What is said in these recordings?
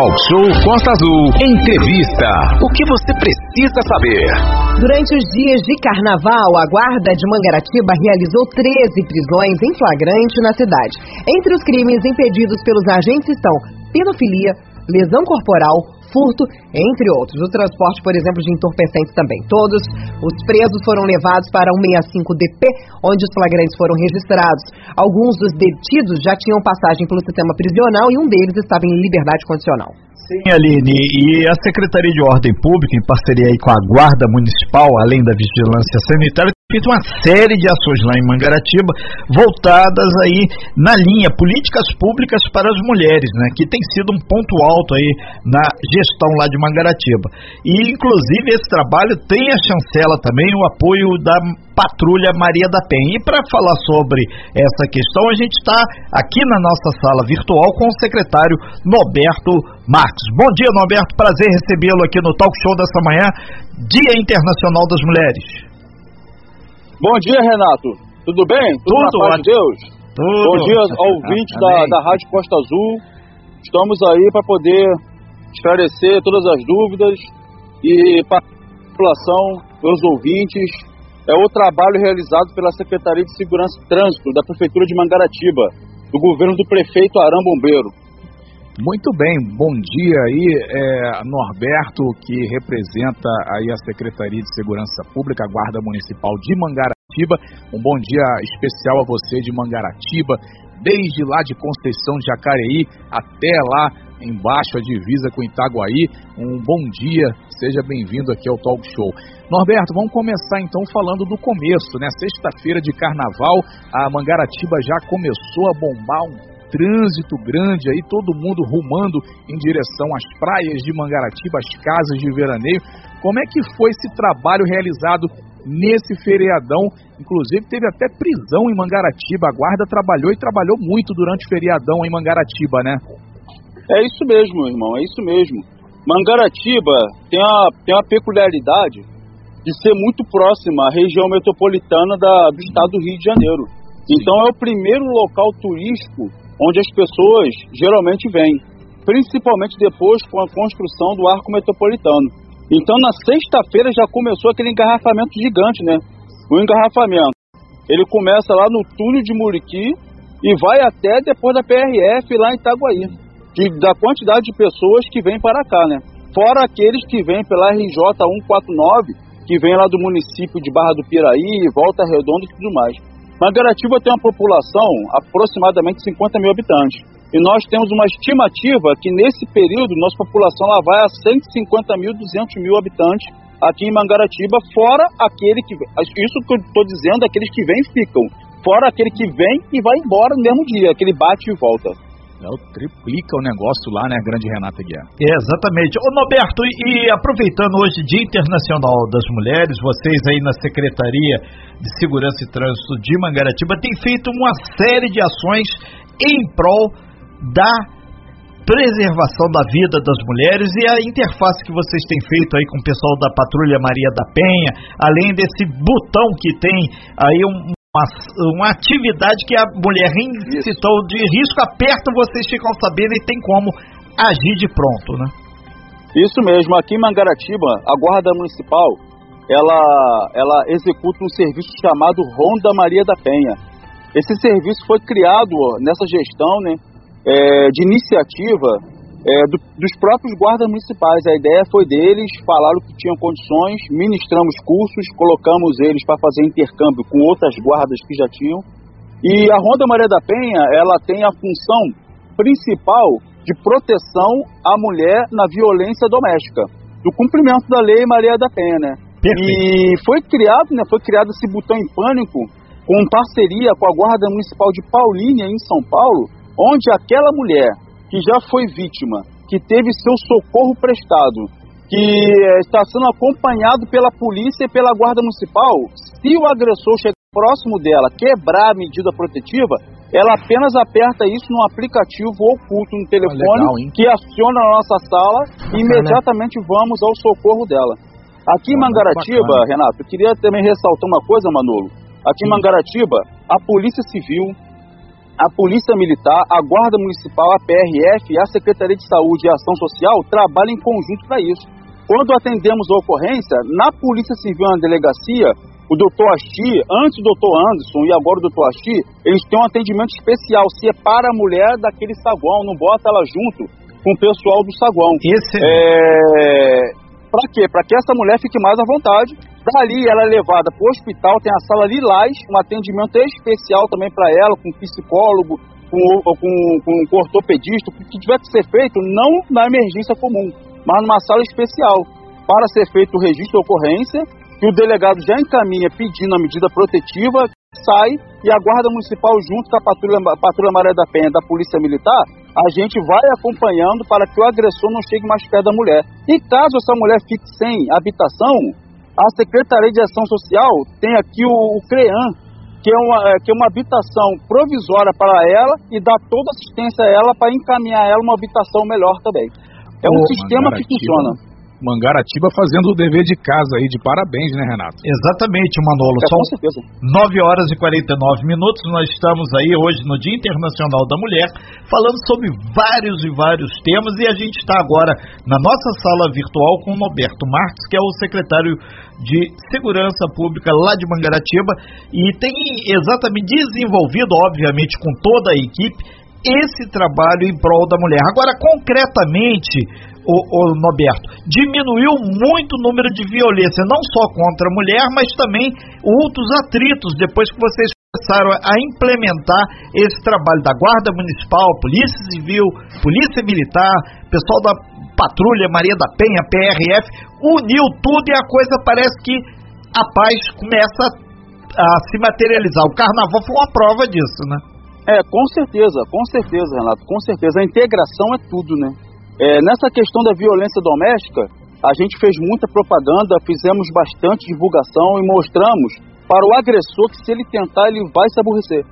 Talk Show Costa Azul. Entrevista. O que você precisa saber? Durante os dias de carnaval, a Guarda de Mangaratiba realizou 13 prisões em flagrante na cidade. Entre os crimes impedidos pelos agentes estão pedofilia, lesão corporal, furto, entre outros. O transporte, por exemplo, de entorpecentes também. Todos os presos foram levados para o 65DP, onde os flagrantes foram registrados. Alguns dos detidos já tinham passagem pelo sistema prisional e um deles estava em liberdade condicional. Sim, Aline, e a Secretaria de Ordem Pública, em parceria com a Guarda Municipal, além da Vigilância Sanitária, fez uma série de ações lá em Mangaratiba voltadas aí na linha políticas públicas para as mulheres, né, que tem sido um ponto alto aí na gestão lá de Mangaratiba. E inclusive esse trabalho tem a chancela também o apoio da Patrulha Maria da Penha. E para falar sobre essa questão, a gente está aqui na nossa sala virtual com o secretário Norberto Marques. Bom dia, Norberto. Prazer recebê-lo aqui no Talk Show dessa manhã, Dia Internacional das Mulheres. Bom dia, Renato. Tudo bem? Tudo, Tudo na paz de Deus? Tudo. Bom dia ouvinte da, da Rádio Costa Azul. Estamos aí para poder esclarecer todas as dúvidas e para a população, pelos ouvintes, é o trabalho realizado pela Secretaria de Segurança e Trânsito da Prefeitura de Mangaratiba, do governo do prefeito Arão Bombeiro. Muito bem, bom dia aí, é, Norberto, que representa aí a Secretaria de Segurança Pública, a Guarda Municipal de Mangaratiba. Um bom dia especial a você de Mangaratiba, desde lá de Conceição de Jacareí até lá embaixo a divisa com Itaguaí. Um bom dia, seja bem-vindo aqui ao Talk Show. Norberto, vamos começar então falando do começo, né? Sexta-feira de carnaval, a Mangaratiba já começou a bombar um trânsito grande aí, todo mundo rumando em direção às praias de Mangaratiba, às casas de veraneio. Como é que foi esse trabalho realizado nesse feriadão? Inclusive teve até prisão em Mangaratiba. A guarda trabalhou e trabalhou muito durante o feriadão em Mangaratiba, né? É isso mesmo, irmão, é isso mesmo. Mangaratiba tem a, tem a peculiaridade de ser muito próxima à região metropolitana da, do estado do Rio de Janeiro. Então é o primeiro local turístico onde as pessoas geralmente vêm, principalmente depois com a construção do arco metropolitano. Então na sexta-feira já começou aquele engarrafamento gigante, né? O engarrafamento, ele começa lá no túnel de Muriqui e vai até depois da PRF lá em Itaguaí, de, da quantidade de pessoas que vêm para cá, né? Fora aqueles que vêm pela RJ 149, que vem lá do município de Barra do Piraí, Volta Redonda e tudo mais. Mangaratiba tem uma população aproximadamente 50 mil habitantes. E nós temos uma estimativa que nesse período nossa população lá vai a 150 mil, 200 mil habitantes aqui em Mangaratiba, fora aquele que. Isso que eu estou dizendo, aqueles que vêm e ficam. Fora aquele que vem e vai embora no mesmo dia, aquele bate e volta. Não, triplica o negócio lá, né, grande Renata Guiar? É, exatamente. Ô Norberto, e, e aproveitando hoje Dia Internacional das Mulheres, vocês aí na Secretaria de Segurança e Trânsito de Mangaratiba têm feito uma série de ações em prol da preservação da vida das mulheres e a interface que vocês têm feito aí com o pessoal da Patrulha Maria da Penha, além desse botão que tem aí um, uma, uma atividade que a mulher em situação de risco aperta, vocês ficam sabendo e tem como agir de pronto, né? Isso mesmo, aqui em Mangaratiba, a Guarda Municipal, ela, ela executa um serviço chamado Ronda Maria da Penha. Esse serviço foi criado nessa gestão, né, é, de iniciativa é, do, dos próprios guardas municipais. A ideia foi deles, falaram que tinham condições, ministramos cursos, colocamos eles para fazer intercâmbio com outras guardas que já tinham. E a Ronda Maria da Penha, ela tem a função principal de proteção à mulher na violência doméstica, do cumprimento da lei Maria da Penha, né? E foi criado, né, foi criado esse botão em pânico com parceria com a Guarda Municipal de Paulínia em São Paulo, onde aquela mulher que já foi vítima, que teve seu socorro prestado, que eh, está sendo acompanhado pela polícia e pela guarda municipal, se o agressor chegar próximo dela, quebrar a medida protetiva, ela apenas aperta isso no aplicativo oculto no telefone legal, que aciona na nossa sala e imediatamente vamos ao socorro dela. Aqui em Ah, Mangaratiba, bacana. Renato, eu queria também ressaltar uma coisa, Manolo. Aqui em Mangaratiba, a Polícia Civil, a Polícia Militar, a Guarda Municipal, a PRF e a Secretaria de Saúde e Ação Social trabalham em conjunto para isso. Quando atendemos a ocorrência, na Polícia Civil na delegacia, o doutor Asti, antes do doutor Anderson e agora o doutor Asti, eles têm um atendimento especial, separa a mulher daquele saguão, não bota ela junto com o pessoal do saguão. Esse... É... Para quê? Para que essa mulher fique mais à vontade. Dali ela é levada para o hospital, tem a sala Lilás, um atendimento especial também para ela, com psicólogo, com, com, com, com ortopedista, o que tiver que ser feito, não na emergência comum, mas numa sala especial, para ser feito o registro de ocorrência, que o delegado já encaminha pedindo a medida protetiva, sai e a Guarda Municipal, junto com a Patrulha, Patrulha Maria da Penha da Polícia Militar, a gente vai acompanhando para que o agressor não chegue mais perto da mulher. E caso essa mulher fique sem habitação, a Secretaria de Ação Social tem aqui o, o CREAM, que é, uma, é, que é uma habitação provisória para ela e dá toda assistência a ela para encaminhar ela uma habitação melhor também. É um sistema que funciona. Mangaratiba fazendo o dever de casa aí, de parabéns, né, Renato? Exatamente, Manolo. É, São 9 horas e 49 minutos, nós estamos aí hoje no Dia Internacional da Mulher, falando sobre vários e vários temas, e a gente está agora na nossa sala virtual com o Roberto Marques, que é o secretário de Segurança Pública lá de Mangaratiba, e tem exatamente desenvolvido, obviamente, com toda a equipe, esse trabalho em prol da mulher. Agora, concretamente, o, o Noberto, diminuiu muito o número de violência, não só contra a mulher, mas também outros atritos, depois que vocês começaram a implementar esse trabalho da Guarda Municipal, Polícia Civil, Polícia Militar, pessoal da Patrulha Maria da Penha, PRF, uniu tudo e a coisa parece que a paz começa a, a se materializar. O carnaval foi uma prova disso, né? É, com certeza, com certeza, Renato, com certeza. A integração é tudo, né? É, nessa questão da violência doméstica, a gente fez muita propaganda, fizemos bastante divulgação e mostramos para o agressor que se ele tentar, ele vai se aborrecer.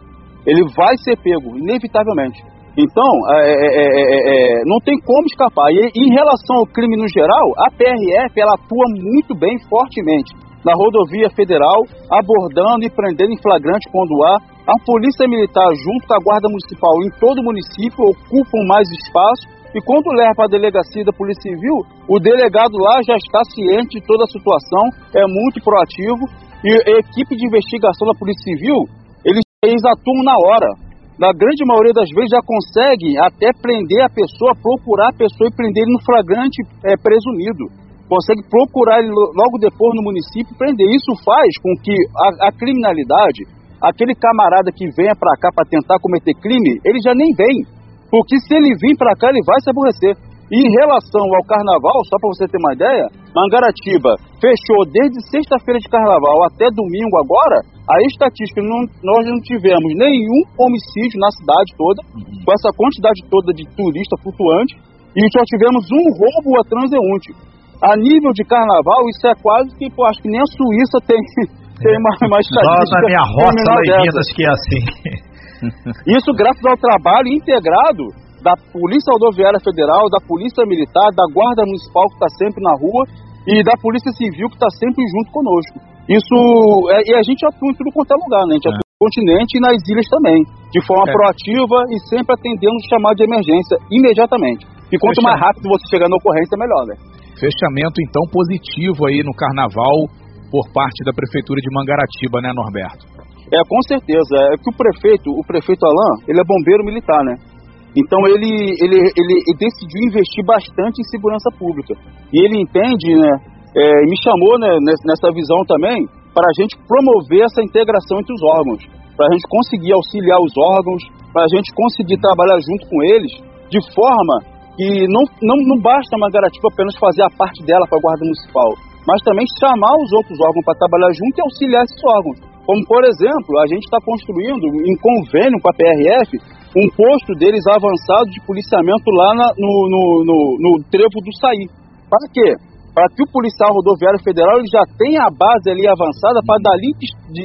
Ele vai ser pego, inevitavelmente. Então, é, é, é, não tem como escapar. E em relação ao crime no geral, a PRF ela atua muito bem, fortemente, na rodovia federal, abordando e prendendo em flagrante quando há. A Polícia Militar, junto com a Guarda Municipal em todo o município, ocupam mais espaço e quando leva para a delegacia da Polícia Civil, o delegado lá já está ciente de toda a situação, é muito proativo. E a equipe de investigação da Polícia Civil, eles, eles atuam na hora. Na grande maioria das vezes já conseguem até prender a pessoa, procurar a pessoa e prender ele no flagrante é, presumido. Consegue procurar ele logo depois no município e prender. Isso faz com que a, a criminalidade, aquele camarada que venha para cá para tentar cometer crime, ele já nem vem porque se ele vir para cá, ele vai se aborrecer. E em relação ao carnaval, só para você ter uma ideia, Mangaratiba fechou desde sexta-feira de carnaval até domingo agora. A estatística, não, nós não tivemos nenhum homicídio na cidade toda, uhum. com essa quantidade toda de turista flutuante, e só tivemos um roubo a transeunte. A nível de carnaval, isso é quase que, pô, acho que nem a Suíça tem, tem uma, uma estatística. Só na minha roça lá em Minas que é assim. Isso graças ao trabalho integrado da Polícia Rodoviária Federal, da Polícia Militar, da Guarda Municipal que está sempre na rua e da Polícia Civil que está sempre junto conosco. Isso é, e a gente atua em tudo quanto é lugar, né? A gente é. atua no continente e nas ilhas também, de forma é. proativa e sempre atendendo o chamado de emergência imediatamente. E quanto mais rápido você chegar na ocorrência, melhor, né? Fechamento então positivo aí no Carnaval por parte da Prefeitura de Mangaratiba, né, Norberto? É, com certeza. É que o prefeito, o prefeito Alain, ele é bombeiro militar, né? Então ele, ele, ele, decidiu investir bastante em segurança pública. E ele entende, né? É, me chamou né, nessa visão também para a gente promover essa integração entre os órgãos, para a gente conseguir auxiliar os órgãos, para a gente conseguir trabalhar junto com eles, de forma que não, não, não basta a Mangaratiba apenas fazer a parte dela para a Guarda Municipal, mas também chamar os outros órgãos para trabalhar junto e auxiliar esses órgãos. Como, por exemplo, a gente está construindo, em convênio com a PRF, um posto deles avançado de policiamento lá na, no, no, no, no trevo do Saí. Para quê? Para que o policial rodoviário federal ele já tenha a base ali avançada para dali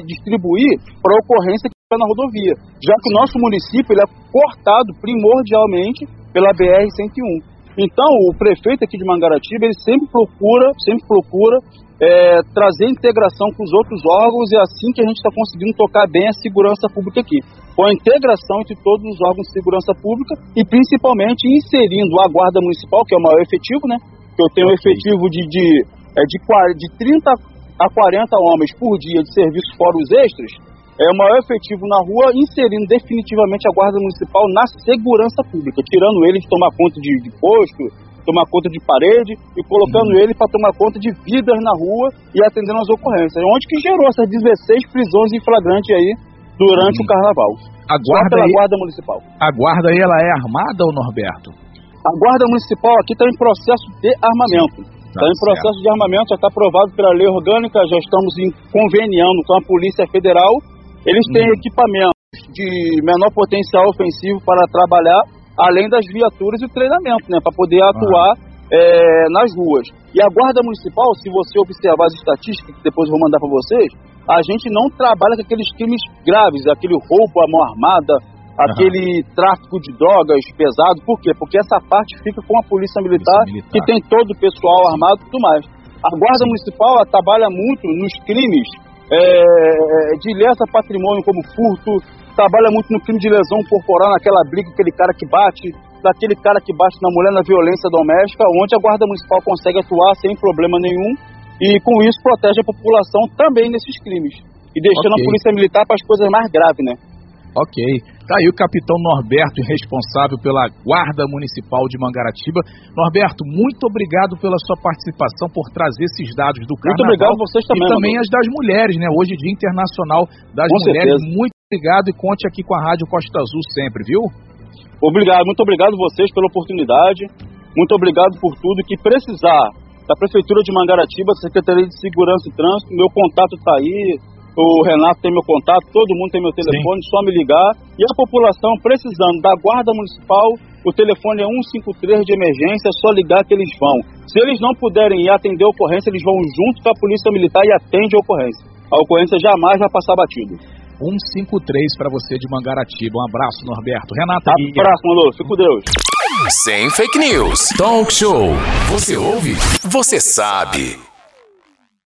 distribuir para ocorrência que está na rodovia. Já que o nosso município ele é cortado primordialmente pela BR-101. Então, o prefeito aqui de Mangaratiba, ele sempre procura, sempre procura é, trazer integração com os outros órgãos e é assim que a gente está conseguindo tocar bem a segurança pública aqui. com a integração entre todos os órgãos de segurança pública e principalmente inserindo a Guarda Municipal, que é o maior efetivo, né? Que eu tenho um efetivo de, de, é, de, de 30 a 40 homens por dia de serviço fora os extras, é o maior efetivo na rua, inserindo definitivamente a Guarda Municipal na segurança pública, tirando ele de tomar conta de, de posto, tomar conta de parede e colocando uhum. ele para tomar conta de vidas na rua e atendendo as ocorrências. Onde que gerou essas 16 prisões em flagrante aí durante uhum. o carnaval. A guarda, pela aí, guarda municipal. A guarda aí, ela é armada, ou Norberto? A guarda municipal aqui está em processo de armamento. Está tá em processo certo. de armamento, já está aprovado pela lei orgânica, já estamos em, conveniando com a Polícia Federal. Eles têm hum. equipamentos de menor potencial ofensivo para trabalhar, além das viaturas e o treinamento, né, para poder atuar é, nas ruas. E a Guarda Municipal, se você observar as estatísticas, que depois eu vou mandar para vocês, a gente não trabalha com aqueles crimes graves, aquele roubo à mão armada, aquele uhum. tráfico de drogas pesado. Por quê? Porque essa parte fica com a Polícia Militar, Polícia Militar. que tem todo o pessoal armado e tudo mais. A Guarda Sim. Municipal trabalha muito nos crimes é, de lesa patrimônio, como furto, trabalha muito no crime de lesão corporal, naquela briga, aquele cara que bate, daquele cara que bate na mulher na violência doméstica, onde a Guarda Municipal consegue atuar sem problema nenhum e com isso protege a população também nesses crimes. E deixando okay. a polícia militar para as coisas mais graves, né? Ok. Tá aí o capitão Norberto, responsável pela Guarda Municipal de Mangaratiba. Norberto, muito obrigado pela sua participação, por trazer esses dados do carnaval. Muito obrigado a vocês também. E também as das mulheres, né? Hoje, Dia Internacional das com Mulheres. Certeza. Muito obrigado e conte aqui com a Rádio Costa Azul sempre, viu? Obrigado, muito obrigado vocês pela oportunidade. Muito obrigado por tudo. Que precisar da Prefeitura de Mangaratiba, Secretaria de Segurança e Trânsito. Meu contato está aí, o Renato tem meu contato, todo mundo tem meu telefone, Sim. só me ligar. E a população precisando da Guarda Municipal, o telefone é 153 de emergência, é só ligar que eles vão. Se eles não puderem ir atender a ocorrência, eles vão junto com a Polícia Militar e atende a ocorrência. A ocorrência jamais vai passar batido. 153 para você de Mangaratiba. Um abraço, Norberto. Renato. Um abraço, Manolo. Fico com Deus. Sem fake news. Talk show. Você ouve? Você sabe.